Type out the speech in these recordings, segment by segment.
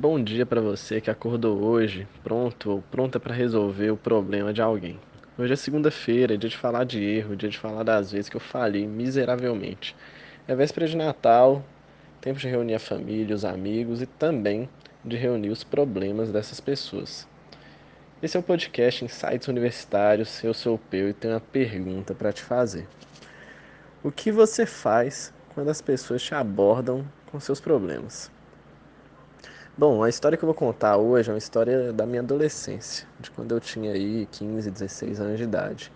Bom dia para você que acordou hoje, pronto ou pronta para resolver o problema de alguém. Hoje é segunda-feira, é dia de falar de erro, dia de falar das vezes que eu falhei miseravelmente. É véspera de Natal, tempo de reunir a família, os amigos e também de reunir os problemas dessas pessoas. Esse é o podcast Insights Universitários. Eu sou o Peu e tenho uma pergunta para te fazer. O que você faz quando as pessoas te abordam com seus problemas? Bom, a história que eu vou contar hoje é uma história da minha adolescência, de quando eu tinha aí 15, 16 anos de idade.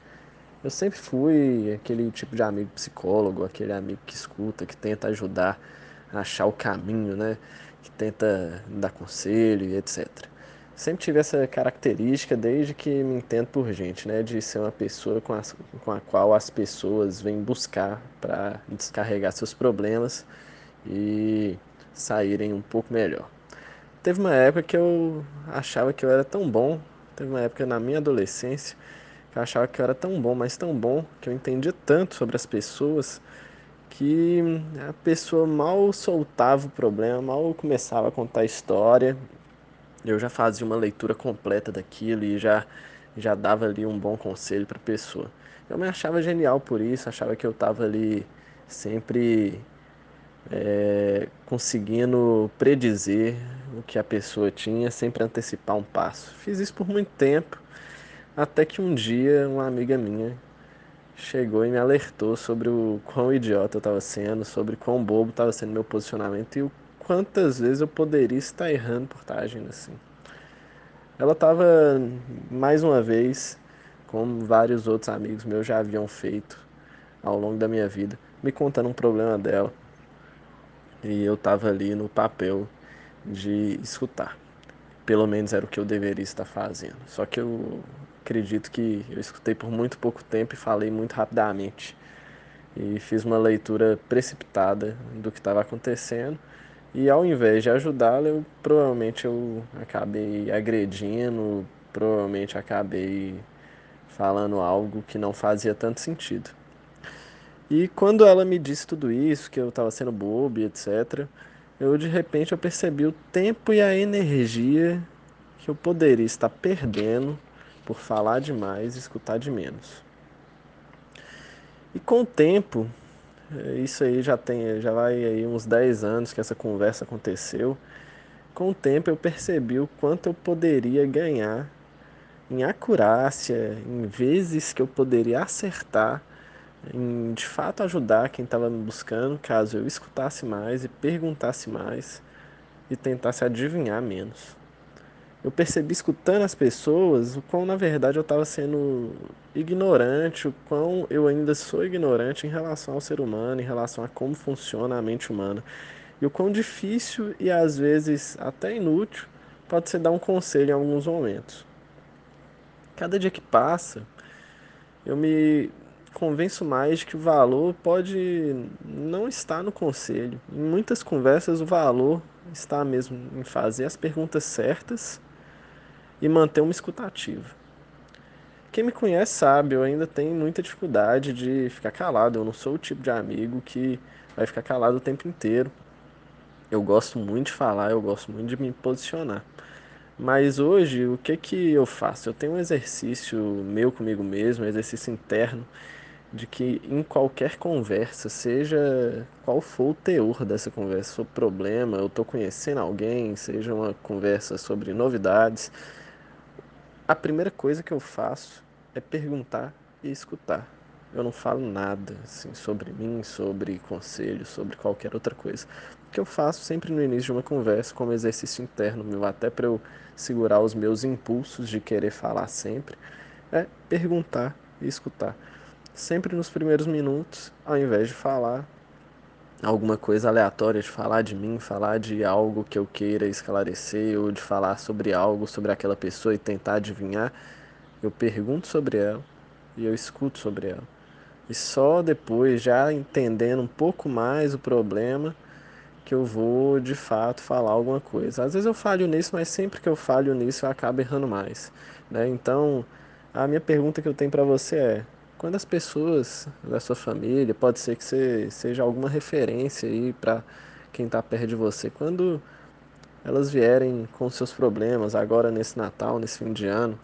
Eu sempre fui aquele tipo de amigo psicólogo, aquele amigo que escuta, que tenta ajudar a achar o caminho, né? Que tenta dar conselho e etc. Sempre tive essa característica desde que me entendo por gente, né? De ser uma pessoa com, as, com a qual as pessoas vêm buscar para descarregar seus problemas e saírem um pouco melhor. Teve uma época que eu achava que eu era tão bom, teve uma época na minha adolescência que eu achava que eu era tão bom, mas tão bom, que eu entendia tanto sobre as pessoas que a pessoa mal soltava o problema, mal começava a contar a história eu já fazia uma leitura completa daquilo e já, já dava ali um bom conselho para a pessoa. Eu me achava genial por isso, achava que eu estava ali sempre é, conseguindo predizer o que a pessoa tinha, sempre antecipar um passo. Fiz isso por muito tempo, até que um dia uma amiga minha chegou e me alertou sobre o quão idiota eu estava sendo, sobre quão bobo estava sendo meu posicionamento e o quantas vezes eu poderia estar errando por estar agindo assim. Ela estava, mais uma vez, como vários outros amigos meus já haviam feito ao longo da minha vida, me contando um problema dela. E eu estava ali no papel de escutar. Pelo menos era o que eu deveria estar fazendo. Só que eu acredito que eu escutei por muito pouco tempo e falei muito rapidamente. E fiz uma leitura precipitada do que estava acontecendo e ao invés de ajudá-la, eu provavelmente eu acabei agredindo, provavelmente acabei falando algo que não fazia tanto sentido. E quando ela me disse tudo isso, que eu estava sendo bobo etc, eu de repente eu percebi o tempo e a energia que eu poderia estar perdendo por falar demais e escutar de menos. E com o tempo, isso aí já tem, já vai aí uns 10 anos que essa conversa aconteceu. Com o tempo eu percebi o quanto eu poderia ganhar em acurácia, em vezes que eu poderia acertar, em de fato ajudar quem estava me buscando, caso eu escutasse mais e perguntasse mais e tentasse adivinhar menos eu percebi escutando as pessoas o quão na verdade eu estava sendo ignorante, o quão eu ainda sou ignorante em relação ao ser humano, em relação a como funciona a mente humana. E o quão difícil e às vezes até inútil pode ser dar um conselho em alguns momentos. Cada dia que passa, eu me convenço mais que o valor pode não estar no conselho. Em muitas conversas, o valor está mesmo em fazer as perguntas certas e manter uma escutativa. Quem me conhece sabe, eu ainda tenho muita dificuldade de ficar calado. Eu não sou o tipo de amigo que vai ficar calado o tempo inteiro. Eu gosto muito de falar, eu gosto muito de me posicionar. Mas hoje, o que que eu faço? Eu tenho um exercício meu comigo mesmo, um exercício interno, de que em qualquer conversa, seja qual for o teor dessa conversa, for problema, eu estou conhecendo alguém, seja uma conversa sobre novidades, a primeira coisa que eu faço é perguntar e escutar. Eu não falo nada assim sobre mim, sobre conselhos, sobre qualquer outra coisa. O que eu faço sempre no início de uma conversa, como exercício interno meu, até para eu segurar os meus impulsos de querer falar sempre, é perguntar e escutar. Sempre nos primeiros minutos, ao invés de falar, alguma coisa aleatória de falar de mim, falar de algo que eu queira esclarecer ou de falar sobre algo, sobre aquela pessoa e tentar adivinhar, eu pergunto sobre ela e eu escuto sobre ela. E só depois, já entendendo um pouco mais o problema, que eu vou de fato falar alguma coisa. Às vezes eu falho nisso, mas sempre que eu falho nisso eu acabo errando mais. Né? Então, a minha pergunta que eu tenho para você é: quando as pessoas da sua família, pode ser que você seja alguma referência aí para quem está perto de você, quando elas vierem com seus problemas agora nesse Natal, nesse fim de ano,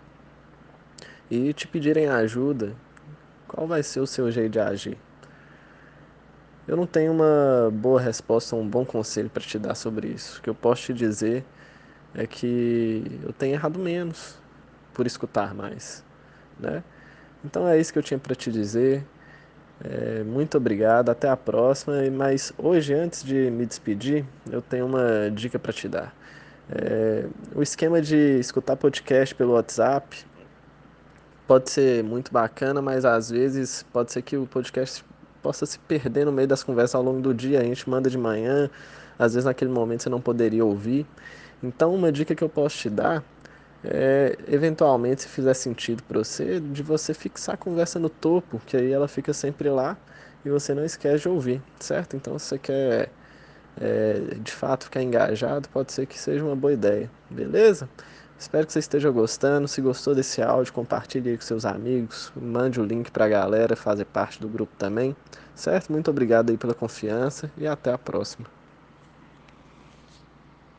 e te pedirem ajuda, qual vai ser o seu jeito de agir? Eu não tenho uma boa resposta, um bom conselho para te dar sobre isso. O que eu posso te dizer é que eu tenho errado menos por escutar mais, né? Então é isso que eu tinha para te dizer. É, muito obrigado, até a próxima. Mas hoje, antes de me despedir, eu tenho uma dica para te dar. É, o esquema de escutar podcast pelo WhatsApp pode ser muito bacana, mas às vezes pode ser que o podcast possa se perder no meio das conversas ao longo do dia. A gente manda de manhã, às vezes naquele momento você não poderia ouvir. Então, uma dica que eu posso te dar é, eventualmente, se fizer sentido para você, de você fixar a conversa no topo, que aí ela fica sempre lá e você não esquece de ouvir, certo? Então, se você quer é, de fato ficar engajado, pode ser que seja uma boa ideia, beleza? Espero que você esteja gostando. Se gostou desse áudio, compartilhe com seus amigos, mande o link para a galera fazer parte do grupo também, certo? Muito obrigado aí pela confiança e até a próxima.